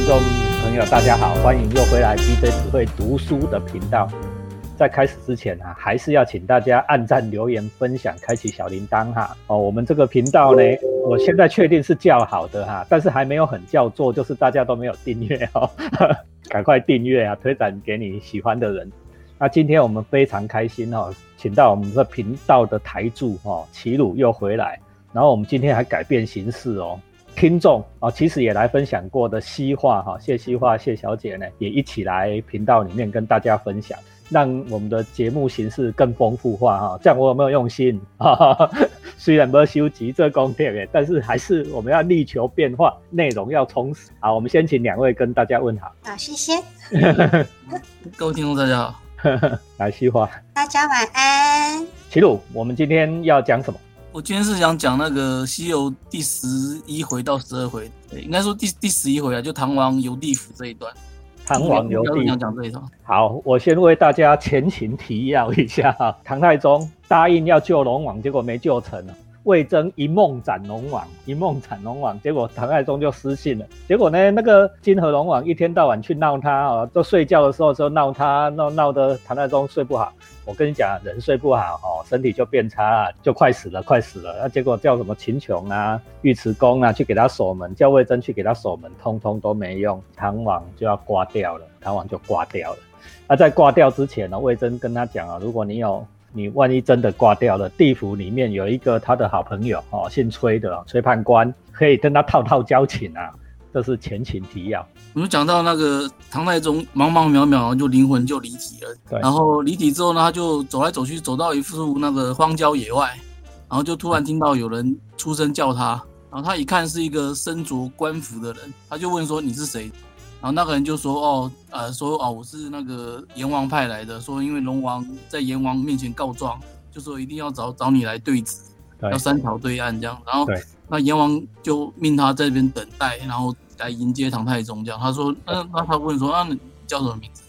听众朋友，大家好，欢迎又回来 BJ 只会读书的频道。在开始之前啊，还是要请大家按赞、留言、分享、开启小铃铛哈。哦，我们这个频道呢，我现在确定是叫好的哈，但是还没有很叫座，就是大家都没有订阅哦，赶快订阅啊，推展给你喜欢的人。那今天我们非常开心哦，请到我们这频道的台柱哦，齐鲁又回来，然后我们今天还改变形式哦。听众啊，其实也来分享过的西化哈，谢西化谢小姐呢，也一起来频道里面跟大家分享，让我们的节目形式更丰富化哈。这样我有没有用心？虽然没有修集这功课诶，但是还是我们要力求变化，内容要充实。好，我们先请两位跟大家问好。好，谢谢。各位听众大家好，来西化，大家晚安。齐鲁，我们今天要讲什么？我今天是想讲那个《西游》第十一回到十二回，应该说第第十一回啊，就唐王游地府这一段。唐王游地想讲这一段。好，我先为大家前情提要一下。唐太宗答应要救龙王，结果没救成啊。魏征一梦斩龙王，一梦斩龙王，结果唐太宗就失信了。结果呢，那个金河龙王一天到晚去闹他啊，都睡觉的时候就闹他，闹闹得唐太宗睡不好。我跟你讲，人睡不好哦，身体就变差，就快死了，快死了。那结果叫什么秦琼啊、尉迟恭啊去给他守门，叫魏征去给他守门，通通都没用，唐王就要挂掉了，唐王就挂掉了。那在挂掉之前呢，魏征跟他讲啊，如果你有，你万一真的挂掉了，地府里面有一个他的好朋友哦，姓崔的崔判官，可以跟他套套交情啊。这是前情提要。我们讲到那个唐太宗茫茫渺渺，就灵魂就离体了。对。然后离体之后呢，他就走来走去，走到一处那个荒郊野外，然后就突然听到有人出声叫他。然后他一看是一个身着官服的人，他就问说：“你是谁？”然后那个人就说：“哦，呃，说哦，我是那个阎王派来的，说因为龙王在阎王面前告状，就说一定要找找你来对质，要三条对岸这样。”然后。那阎王就命他在这边等待，然后来迎接唐太宗。这样，他说，那那他问说，啊，你叫什么名字？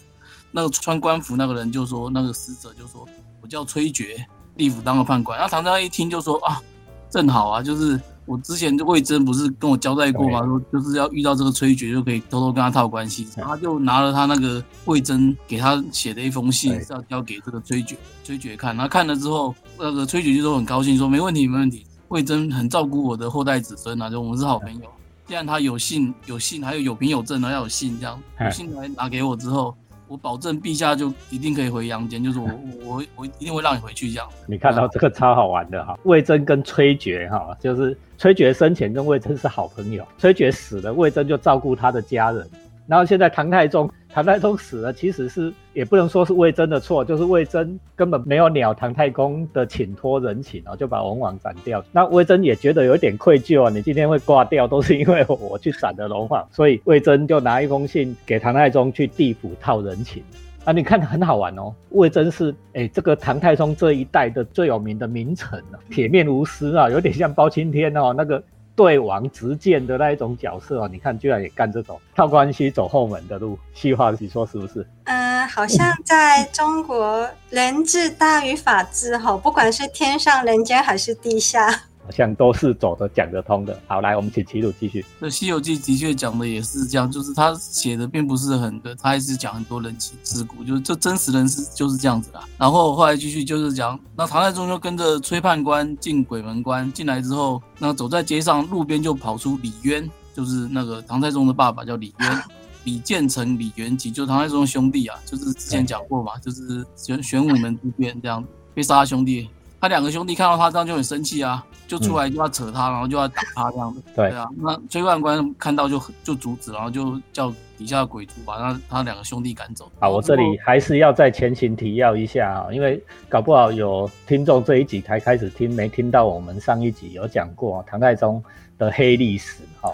那个穿官服那个人就说，那个使者就说，我叫崔珏，地府当个判官。然后唐太宗一听就说，啊，正好啊，就是我之前魏征不是跟我交代过吗？说就是要遇到这个崔珏就可以偷偷跟他套关系。他就拿了他那个魏征给他写的一封信，是要交给这个崔珏，崔珏看。他看了之后，那个崔珏就说很高兴，说没问题，没问题。魏征很照顾我的后代子孙啊，就我们是好朋友。既然他有信有信，还有有凭有证的，要有信这样，有信来拿给我之后，我保证陛下就一定可以回阳间，就是我我我一定会让你回去这样。你看到这个超好玩的哈，魏征跟崔珏哈，就是崔珏生前跟魏征是好朋友，崔珏死了，魏征就照顾他的家人，然后现在唐太宗。唐太宗死了，其实是也不能说是魏征的错，就是魏征根本没有鸟唐太公的请托人情啊，就把龙王斩掉。那魏征也觉得有点愧疚啊，你今天会挂掉，都是因为我去斩的龙王，所以魏征就拿一封信给唐太宗去地府套人情 啊。你看很好玩哦，魏征是哎这个唐太宗这一代的最有名的名臣啊，铁面无私啊，有点像包青天哦那个。对王直谏的那一种角色啊，你看居然也干这种靠关系走后门的路，细化你说是不是？嗯，好像在中国，人治大于法治哈，不管是天上人间还是地下。好像都是走的讲得通的。好，来，我们请齐鲁继续。这《西游记》的确讲的也是这样，就是他写的并不是很的，他还是讲很多人情世故，就是这真实人是就是这样子啦。然后后来继续就是讲，那唐太宗就跟着崔判官进鬼门关，进来之后，那走在街上，路边就跑出李渊，就是那个唐太宗的爸爸叫李渊，李建成、李元吉，就唐太宗兄弟啊，就是之前讲过嘛，就是玄玄武门之变这样被杀兄弟。他两个兄弟看到他这样就很生气啊，就出来就要扯他，然后就要打他这样子。对啊，那崔判官看到就就阻止，然后就叫底下的鬼卒把他他两个兄弟赶走。好，我这里还是要再前情提要一下啊，因为搞不好有听众这一集才开始听，没听到我们上一集有讲过唐太宗的黑历史。好，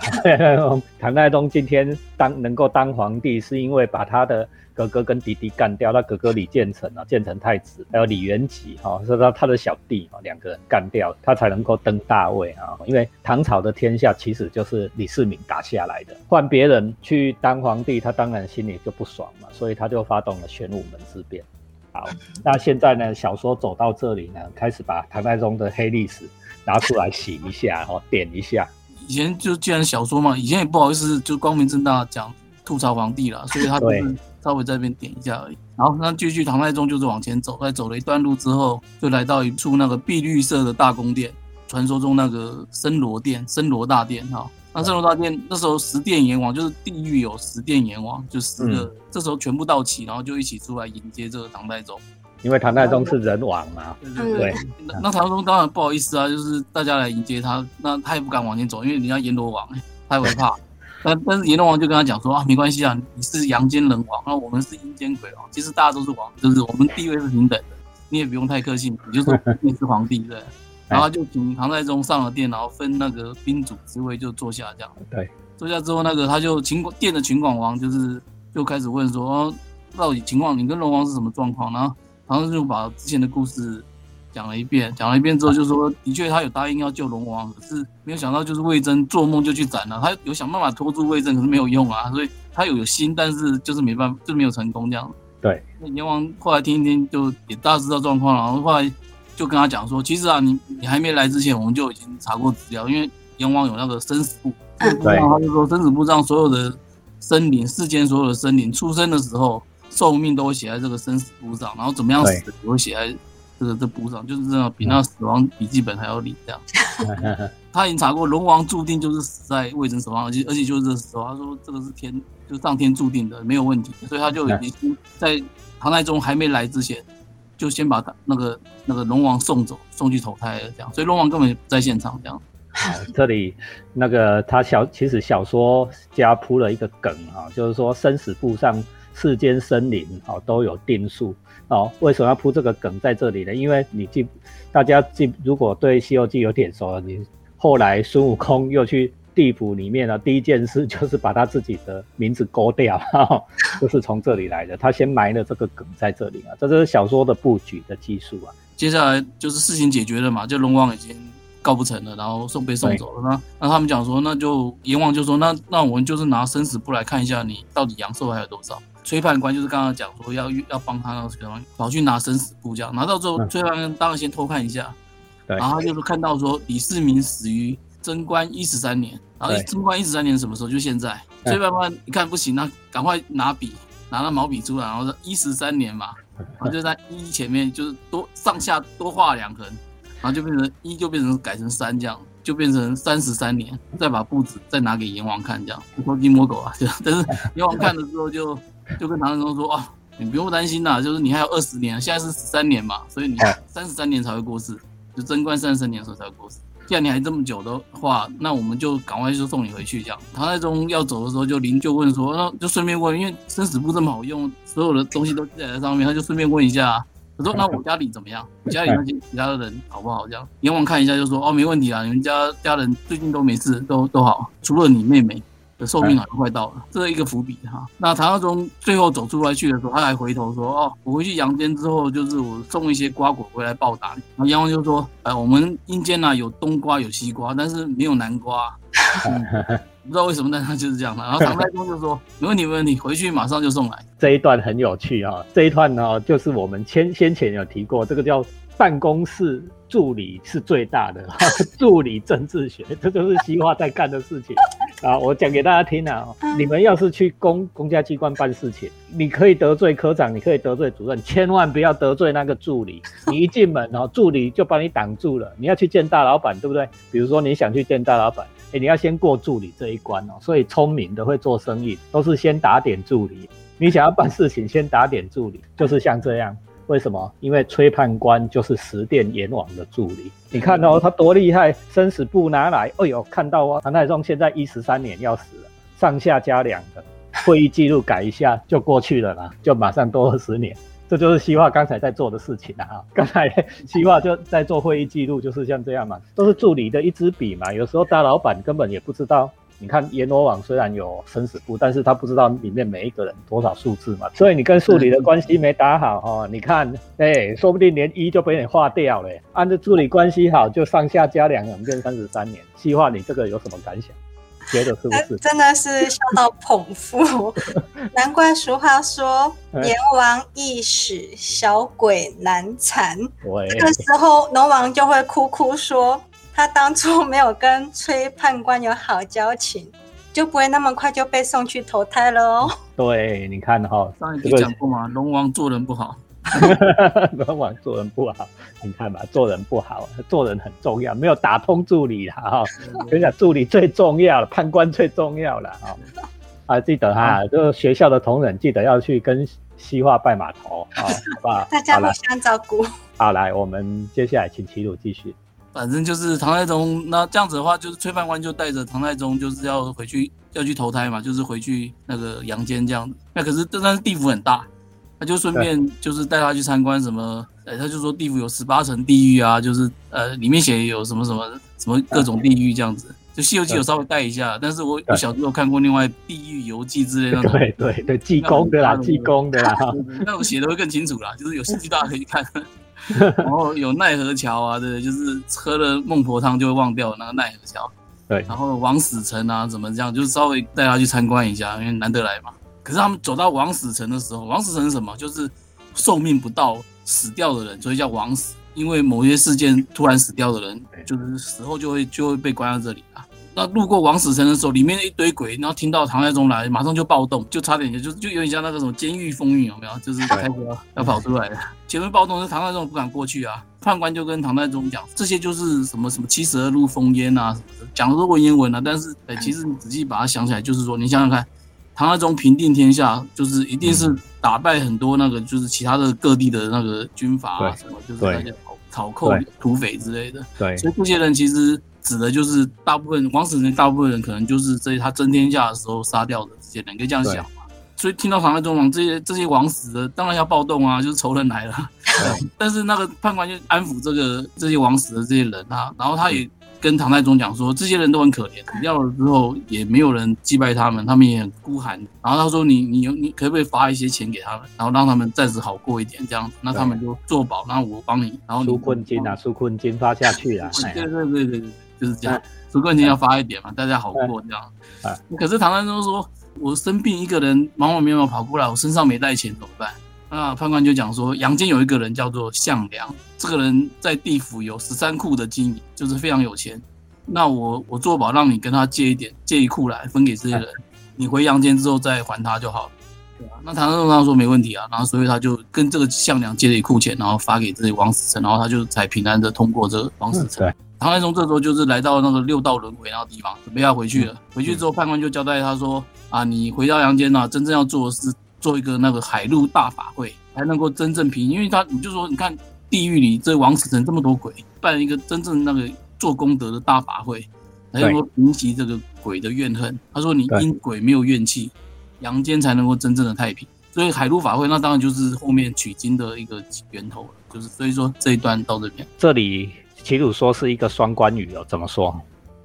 唐太宗今天当能够当皇帝，是因为把他的。哥哥跟弟弟干掉，他哥哥李建成啊，建成太子，还有李元吉哈，是他他的小弟啊，两个人干掉，他才能够登大位啊。因为唐朝的天下其实就是李世民打下来的，换别人去当皇帝，他当然心里就不爽嘛，所以他就发动了玄武门之变。好，那现在呢，小说走到这里呢，开始把唐太宗的黑历史拿出来洗一下，哦，点一下。以前就既然小说嘛，以前也不好意思就光明正大讲。吐槽皇帝了，所以他就是稍微在那边点一下而已。然后那继续唐太宗就是往前走，在走了一段路之后，就来到一处那个碧绿色的大宫殿，传说中那个森罗殿、森罗大殿哈。那森罗大殿那时候十殿阎王就是地狱有十殿阎王，就十个，这时候全部到齐，然后就一起出来迎接这个唐太宗。因为唐太宗是人王嘛，对对对。那那唐太宗当然不好意思啊，就是大家来迎接他，那他也不敢往前走，因为人家阎罗王，他也会怕。但但是阎罗王就跟他讲说啊，没关系啊，你是阳间人王，那我们是阴间鬼王，其实大家都是王，就是我们地位是平等的，你也不用太客气，你就说你是皇帝对。然后就请唐太宗上了殿，然后分那个宾主之位就坐下这样。对，坐下之后，那个他就秦殿的秦广王就是就开始问说，到底情况你跟龙王是什么状况？然后唐太宗就把之前的故事。讲了一遍，讲了一遍之后，就说的确他有答应要救龙王，可是没有想到就是魏征做梦就去斩了。他有想办法拖住魏征，可是没有用啊，所以他有有心，但是就是没办法，就是没有成功这样。对，那阎王后来听一听，就也大致知道状况了，然后后来就跟他讲说，其实啊，你你还没来之前，我们就已经查过资料，因为阎王有那个生死簿，对，他就说生死簿上所有的生灵，世间所有的生灵出生的时候寿命都会写在这个生死簿上，然后怎么样死也会写在。这个这补上就是这样，比那死亡笔记本还要灵这样。他已经查过，龙王注定就是死在魏征手上，而且而且就是这时候，他说这个是天，就是上天注定的，没有问题。所以他就已经 在唐太宗还没来之前，就先把他那个那个龙王送走，送去投胎了这样。所以龙王根本不在现场这样。好，这里那个他小其实小说家铺了一个梗啊，就是说生死簿上世间生灵哦都有定数。哦，为什么要铺这个梗在这里呢？因为你记，大家记，如果对《西游记》有点熟，你后来孙悟空又去地府里面了，第一件事就是 把他自己的名字勾掉，就是从这里来的。他先埋了这个梗在这里啊，这是小说的布局的技术啊。接下来就是事情解决了嘛，就龙王已经告不成了，然后送被送走了。那那他们讲说，那就阎王就说，那那我们就是拿生死簿来看一下，你到底阳寿还有多少。崔判官就是刚刚讲说要要帮他那个跑去拿生死簿，这样拿到之后，崔判官当然先偷看一下，然后他就是看到说李世民死于贞观一十三年，然后贞观一十三年什么时候？就现在。崔判官一看不行，那赶快拿笔拿了毛笔出来，然后说一十三年嘛，然后就在一前面就是多上下多画两横，然后就变成一就变成改成三这样，就变成三十三年，再把簿子再拿给阎王看，这样偷鸡摸狗啊，但是阎王看了之后就。就跟唐太宗说啊，你不用担心啦，就是你还有二十年，现在是十三年嘛，所以你三十三年才会过世，就贞观三十三年的时候才会过世。既然你还这么久的话，那我们就赶快就送你回去这样。唐太宗要走的时候，就临就问说，那就顺便问，因为生死簿这么好用，所有的东西都记载在上面，他就顺便问一下，他说那我家里怎么样？家里那些其他的人好不好？这样阎王看一下就说，哦，没问题啊，你们家家人最近都没事，都都好，除了你妹妹。的寿命好像快到了，这是一个伏笔哈。那唐太宗最后走出来去的时候，他还回头说：“哦，我回去阳间之后，就是我送一些瓜果回来报答你。”然后阎王就说：“哎，我们阴间呢有冬瓜有西瓜，但是没有南瓜。” 不知道为什么，但他就是这样的。然后唐太宗就说：“ 没问题，没问题，回去马上就送来。”这一段很有趣啊，这一段呢就是我们先先前有提过，这个叫办公室。助理是最大的，助理政治学，这就是西化在干的事情 啊！我讲给大家听啊，你们要是去公公家机关办事情，你可以得罪科长，你可以得罪主任，千万不要得罪那个助理。你一进门哦，助理就把你挡住了。你要去见大老板，对不对？比如说你想去见大老板，哎，你要先过助理这一关哦。所以聪明的会做生意，都是先打点助理。你想要办事情，先打点助理，就是像这样。为什么？因为崔判官就是十殿阎王的助理。你看哦他多厉害，生死簿拿来，哎呦，看到哦，唐太宗现在一十三年要死了，上下加两个会议记录改一下就过去了啦，就马上多二十年。这就是西化刚才在做的事情啊！刚才西化就在做会议记录，就是像这样嘛，都是助理的一支笔嘛。有时候大老板根本也不知道。你看阎罗王虽然有生死簿，但是他不知道里面每一个人多少数字嘛，所以你跟助理的关系没打好哦。你看，哎，说不定连一就被你划掉了。按照助理关系好，就上下加两两，变三十三年。细化，你这个有什么感想？觉得是不是？真的是笑到捧腹。难怪俗话说阎王易死，小鬼难缠。这个时候龙王就会哭哭说。他当初没有跟崔判官有好交情，就不会那么快就被送去投胎了哦。对，你看哈，上一集讲过嘛，龙王做人不好。龙王做人不好，你看吧，做人不好，做人很重要，没有打通助理了哈。跟你讲，助理最重要了，判官最重要了哈。啊，记得哈，就学校的同仁记得要去跟西化拜码头啊，好不好？大家互相照顾。好，来，我们接下来请齐鲁继续。反正就是唐太宗，那这样子的话，就是崔判官就带着唐太宗，就是要回去要去投胎嘛，就是回去那个阳间这样子。那可是这但是地府很大。他就顺便就是带他去参观什么，哎，他就说地府有十八层地狱啊，就是呃里面写有什么什么什么各种地狱这样子。就《西游记》有稍微带一下，但是我我小时候看过另外《地狱游记》之类的。对对 对，济公的啦，济公的啦，那种 写的会更清楚啦，就是有兴趣大家可以看。然后有奈何桥啊，对，就是喝了孟婆汤就会忘掉那个奈何桥。对，然后王死城啊，怎么这样，就是稍微带他去参观一下，因为难得来嘛。可是他们走到王死城的时候，王死城是什么？就是寿命不到死掉的人，所以叫王死。因为某些事件突然死掉的人，就是死后就会就会被关在这里啊。那路过枉死城的时候，里面一堆鬼，然后听到唐太宗来，马上就暴动，就差点就就有点像那个什么监狱风云，有没有？就是开始要跑出来了。前面暴动是唐太宗不敢过去啊，判官就跟唐太宗讲，这些就是什么什么七十二路烽烟啊什么的，讲的都文言文啊。但是哎，其实你仔细把它想起来，就是说你想想看。唐太宗平定天下，就是一定是打败很多那个，就是其他的各地的那个军阀啊，什么就是那些草寇、土匪之类的。对，所以这些人其实指的就是大部分王死人，大部分人可能就是在他争天下的时候杀掉的这些人，可以这样想嘛。所以听到唐太宗王这些这些王死的，当然要暴动啊，就是仇人来了。但是那个判官就安抚这个这些王死的这些人啊，然后他也。跟唐太宗讲说，这些人都很可怜，死掉了之后也没有人祭拜他们，他们也很孤寒。然后他说：“你你你可不可以发一些钱给他们，然后让他们暂时好过一点，这样子，那他们就做保，然后我帮你，然后纾困金啊，纾困金发下去啊。”对对对对对，就是这样，纾困金要发一点嘛，大家好过这样。可是唐太宗说：“我生病，一个人忙忙忙忙跑过来，我身上没带钱，怎么办？”那判官就讲说，阳间有一个人叫做项梁，这个人在地府有十三库的经营，就是非常有钱。那我我做保，让你跟他借一点，借一库来分给这些人，你回阳间之后再还他就好了。对啊，那唐太宗他说没问题啊，然后所以他就跟这个项梁借了一库钱，然后发给这些王死臣，然后他就才平安的通过这个王死臣。对，唐太宗这时候就是来到那个六道轮回那个地方，准备要回去了。回去之后，判官就交代他说啊，你回到阳间呢，真正要做的是。做一个那个海陆大法会，才能够真正平，因为他你就说，你看地狱里这王死城这么多鬼，办一个真正那个做功德的大法会，才能够平息这个鬼的怨恨。他说，你因鬼没有怨气，阳间才能够真正的太平。所以海陆法会，那当然就是后面取经的一个源头了。就是所以说这一段到这边，这里齐鲁说是一个双关语哦，怎么说？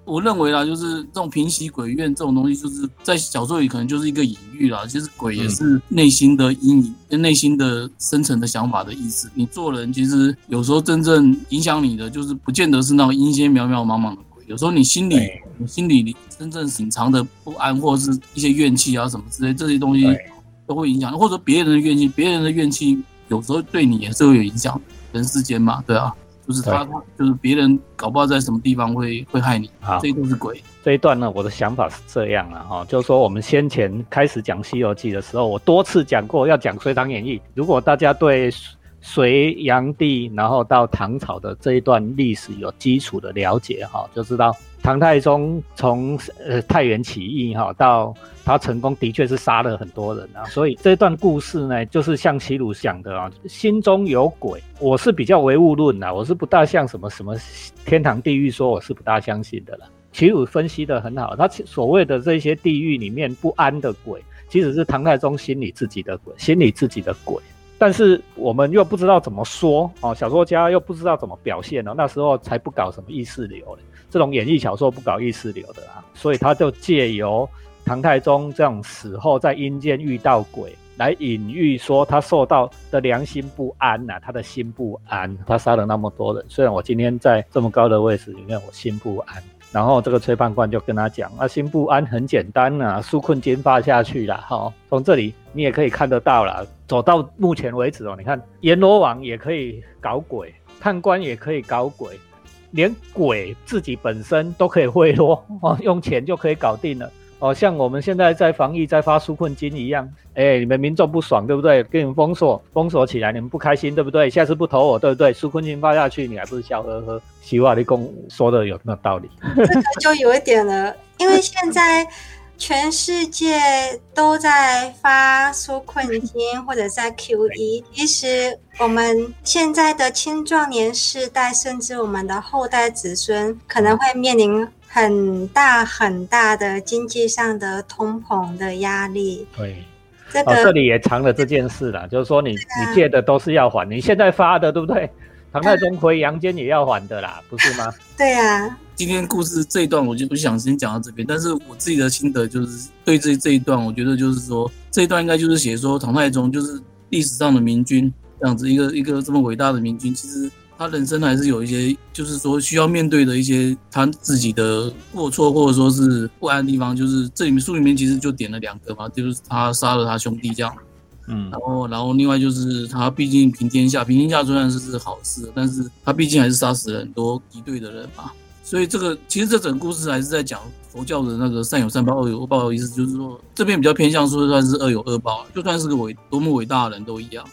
我认为啦，就是这种平息鬼怨这种东西，就是在小说里可能就是一个隐喻啦。其实鬼也是内心的阴影，跟内心的深层的想法的意思。你做人其实有时候真正影响你的，就是不见得是那种阴间渺渺茫茫。有时候你心里，你心里你真正隐藏的不安，或者是一些怨气啊什么之类，这些东西都会影响。或者别人的怨气，别人的怨气有时候对你也是会有影响。人世间嘛，对啊。就是他，就是别人搞不好在什么地方会会害你，这都是鬼。这一段呢，我的想法是这样了，哈，就是说我们先前开始讲《西游记》的时候，我多次讲过要讲《隋唐演义》。如果大家对隋炀帝，然后到唐朝的这一段历史有基础的了解，哈，就知道。唐太宗从呃太原起义哈，到他成功，的确是杀了很多人啊。所以这段故事呢，就是像齐鲁讲的啊，心中有鬼。我是比较唯物论的，我是不大像什么什么天堂地狱，说我是不大相信的了。齐鲁分析的很好，他所谓的这些地狱里面不安的鬼，其实是唐太宗心里自己的鬼，心里自己的鬼。但是我们又不知道怎么说哦，小说家又不知道怎么表现呢？那时候才不搞什么意识流嘞。这种演绎小说不搞意识流的啊，所以他就借由唐太宗这种死后在阴间遇到鬼，来隐喻说他受到的良心不安呐，他的心不安，他杀了那么多人。虽然我今天在这么高的位置里面，我心不安。然后这个崔判官就跟他讲，啊，心不安很简单呐，纾困金发下去了哈。从这里你也可以看得到了，走到目前为止哦，你看阎罗王也可以搞鬼，判官也可以搞鬼。连鬼自己本身都可以贿赂哦，用钱就可以搞定了哦，像我们现在在防疫，在发纾困金一样，哎，你们民众不爽，对不对？给你们封锁，封锁起来，你们不开心，对不对？下次不投我，对不对？纾困金发下去，你还不是笑呵呵？希望你公说的有没有道理？这个就有一点了，因为现在。全世界都在发纾困金或者在 Q E，其实我们现在的青壮年世代，甚至我们的后代子孙，可能会面临很大很大的经济上的通膨的压力。对，这个这里也藏了这件事啦，就是说你你借的都是要还，你现在发的对不对？唐太宗回阳间也要还的啦，不是吗？对呀。今天故事这一段我就不想先讲到这边，但是我自己的心得就是对这这一段，我觉得就是说这一段应该就是写说唐太宗就是历史上的明君这样子一个一个这么伟大的明君，其实他人生还是有一些就是说需要面对的一些他自己的过错或者说是不安的地方，就是这里面书里面其实就点了两个嘛，就是他杀了他兄弟这样，嗯，然后然后另外就是他毕竟平天下，平天下虽然是是好事，但是他毕竟还是杀死了很多敌对的人嘛。所以这个其实这整个故事还是在讲佛教的那个善有善报，恶有恶报的意思，就是说这边比较偏向说算是恶有恶报，就算是个伟多么伟大的人都一样，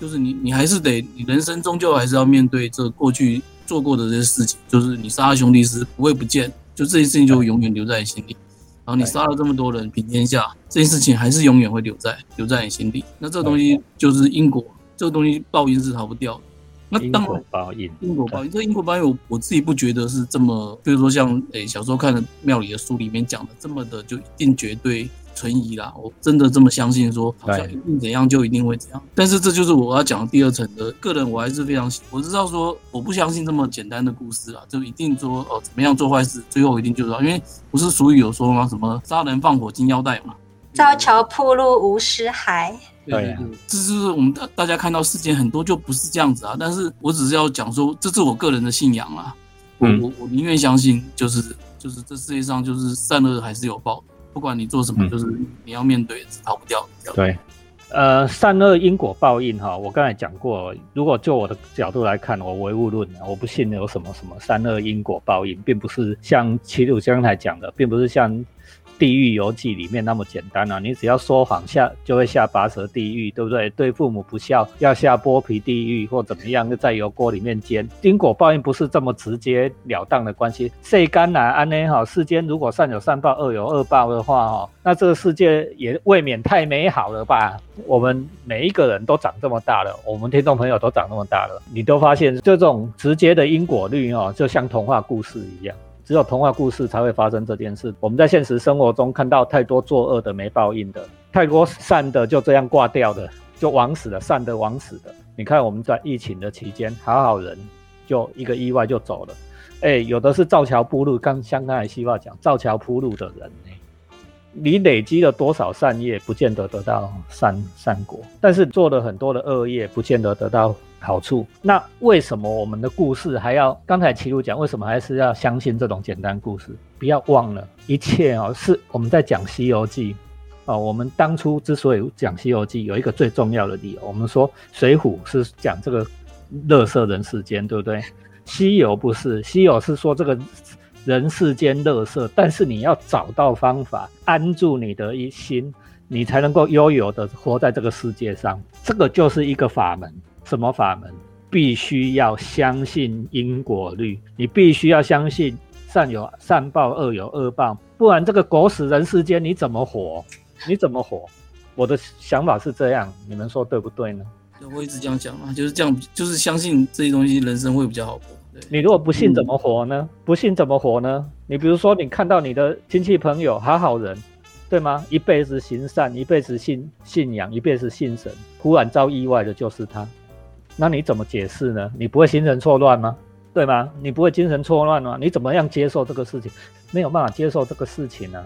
就是你你还是得你人生终究还是要面对这过去做过的这些事情，就是你杀了兄弟是不会不见，就这件事情就永远留在你心里，然后你杀了这么多人平天下，这件事情还是永远会留在留在你心里，那这个东西就是因果，这个东西报应是逃不掉的。那因果报应，因果报应，这因果报应，我我自己不觉得是这么，比如说像诶小时候看的庙里的书里面讲的这么的就一定绝对存疑啦。我真的这么相信说，好像一定怎样就一定会怎样。但是这就是我要讲的第二层的个人，我还是非常我知道说，我不相信这么简单的故事啊，就一定说哦怎么样做坏事，最后一定就是因为不是俗语有说吗？什么杀人放火金腰带嘛，造桥铺路无尸骸。对，这就是我们大大家看到事件很多就不是这样子啊，但是我只是要讲说，这是我个人的信仰啊，我我我宁愿相信，就是就是这世界上就是善恶还是有报，不管你做什么，就是你要面对是逃不掉。对，呃，善恶因果报应哈，我刚才讲过，如果就我的角度来看，我唯物论，我不信有什么什么善恶因果报应，并不是像齐鲁刚才讲的，并不是像。地狱游记里面那么简单啊！你只要说谎下就会下拔舌地狱，对不对？对父母不孝要下剥皮地狱或怎么样，就在油锅里面煎。因果报应不是这么直接了当的关系。谁干哪安呢？哈，世间如果善有善报，恶有恶报的话，哈，那这个世界也未免太美好了吧？我们每一个人都长这么大了，我们听众朋友都长那么大了，你都发现这种直接的因果律哦，就像童话故事一样。只有童话故事才会发生这件事。我们在现实生活中看到太多作恶的没报应的，太多善的就这样挂掉的，就枉死的，善的枉死的。你看我们在疫情的期间，好好人就一个意外就走了。哎，有的是造桥铺路，刚像刚才西话讲，造桥铺路的人呢，你累积了多少善业，不见得得到善善果；但是做了很多的恶业，不见得得到。好处，那为什么我们的故事还要？刚才齐鲁讲，为什么还是要相信这种简单故事？不要忘了，一切哦，是我们在讲《西游记》哦。我们当初之所以讲《西游记》，有一个最重要的理由，我们说《水浒》是讲这个乐色人世间，对不对？《西游》不是，《西游》是说这个人世间乐色，但是你要找到方法安住你的一心，你才能够悠游的活在这个世界上。这个就是一个法门。什么法门？必须要相信因果律，你必须要相信善有善报，恶有恶报，不然这个狗屎人世间你怎么活？你怎么活？我的想法是这样，你们说对不对呢？我一直这样讲嘛，就是这样，就是相信这些东西，人生会比较好过。你如果不信怎么活呢？不信怎么活呢？你比如说，你看到你的亲戚朋友好好人，对吗？一辈子行善，一辈子信信仰，一辈子信神，忽然遭意外的就是他。那你怎么解释呢？你不会精神错乱吗？对吗？你不会精神错乱吗？你怎么样接受这个事情？没有办法接受这个事情呢？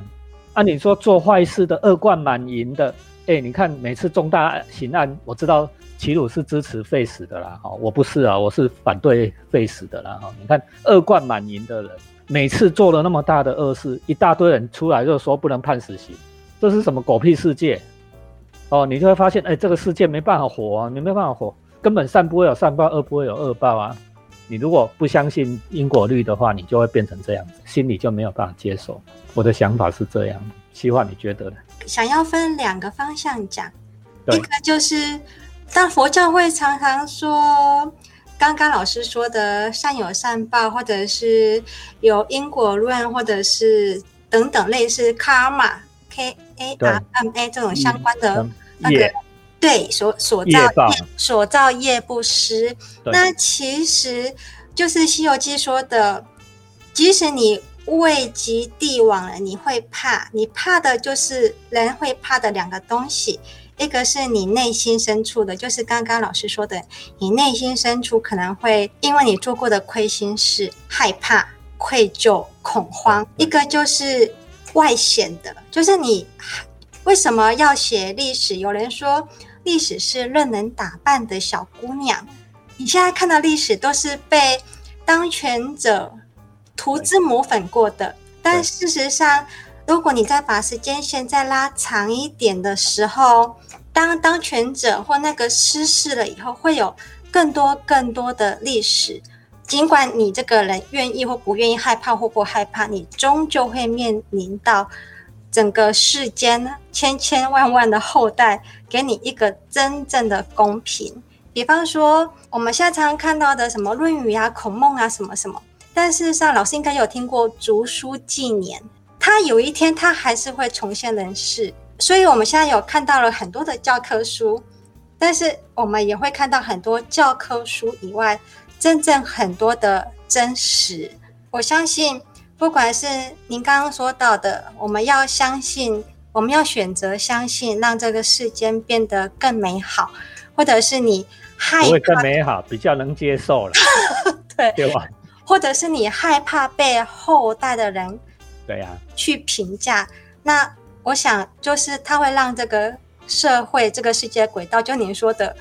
按你说做坏事的恶贯满盈的，哎，你看每次重大刑案，我知道齐鲁是支持废死的啦，哈，我不是啊，我是反对废死的啦，哈，你看恶贯满盈的人，每次做了那么大的恶事，一大堆人出来就说不能判死刑，这是什么狗屁世界？哦，你就会发现，哎，这个世界没办法活啊，你没办法活。根本善不会有善报，恶不会有恶报啊！你如果不相信因果律的话，你就会变成这样子，心里就没有办法接受。我的想法是这样。希望你觉得呢？想要分两个方向讲，一个就是，当佛教会常常说，刚刚老师说的善有善报，或者是有因果论，或者是等等类似 karma k a r m a 这种相关的嗯那个业对所所造业所造业不失。对那其实就是《西游记》说的，即使你位极帝王了，你会怕，你怕的就是人会怕的两个东西，一个是你内心深处的，就是刚刚老师说的，你内心深处可能会因为你做过的亏心事害怕、愧疚、恐慌；一个就是外显的，就是你为什么要写历史？有人说历史是任人打扮的小姑娘，你现在看到历史都是被当权者涂脂抹粉过的，但事实上，如果你再把时间线再拉长一点的时候，当当权者或那个失势了以后，会有更多更多的历史。尽管你这个人愿意或不愿意，害怕或不害怕，你终究会面临到整个世间千千万万的后代给你一个真正的公平。比方说，我们现在常常看到的什么《论语》啊、《孔孟》啊，什么什么。但事实上，老师应该有听过竹书纪年，他有一天他还是会重现人世。所以我们现在有看到了很多的教科书，但是我们也会看到很多教科书以外真正很多的真实。我相信，不管是您刚刚说到的，我们要相信，我们要选择相信，让这个世间变得更美好，或者是你害怕会更，美好，比较能接受了，对，对吧？或者是你害怕被后代的人对呀、去评价，那我想就是它会让这个社会、这个世界轨道，就您说的，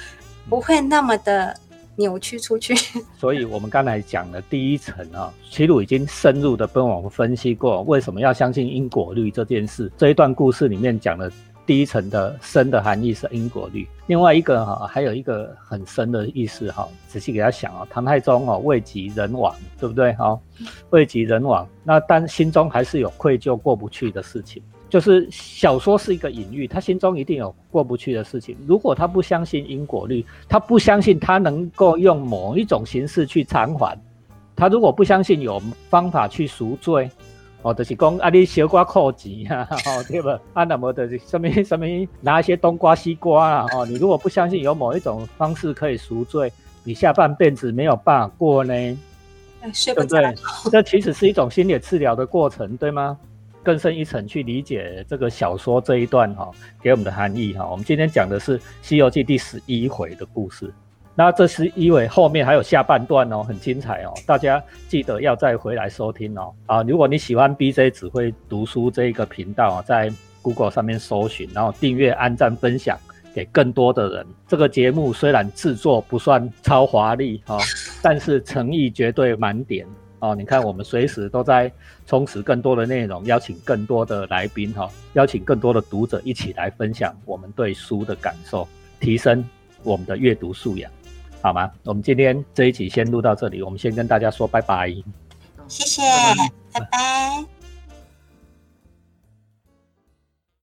不会那么的扭曲出去。所以我们刚才讲的第一层啊，齐鲁已经深入的跟我们分析过为什么要相信因果律这件事。这一段故事里面讲的第一层的深的含义是因果律，另外一个哈、还有一个很深的意思哈、仔细给他想啊，唐太宗哦位极人亡，对不对哈、位极人亡，那但心中还是有愧疚过不去的事情。就是小说是一个隐喻，他心中一定有过不去的事情。如果他不相信因果律，他不相信他能够用某一种形式去偿还，他如果不相信有方法去赎罪，哦，就是讲啊，你小瓜扣钱啊，哦，对吧？啊，那么的什么什么拿一些冬瓜西瓜啊，哦，你如果不相信有某一种方式可以赎罪，你下半辈子没有办法过呢，睡不着对不对，？这其实是一种心理治疗的过程，对吗？更深一层去理解这个小说这一段哈、给我们的含义哈、我们今天讲的是《西游记》第十一回的故事。那这十一回后面还有下半段哦，很精彩哦，大家记得要再回来收听哦。啊，如果你喜欢 BJ 只会读书这一个频道，在 Google 上面搜寻，然后订阅、按赞、分享给更多的人。这个节目虽然制作不算超华丽哦，但是诚意绝对满点哦。你看，我们随时都在充实更多的内容，邀请更多的来宾哈、邀请更多的读者一起来分享我们对书的感受，提升我们的阅读素养，好吗？我们今天这一集先录到这里，我们先跟大家说拜拜。谢谢，拜拜拜拜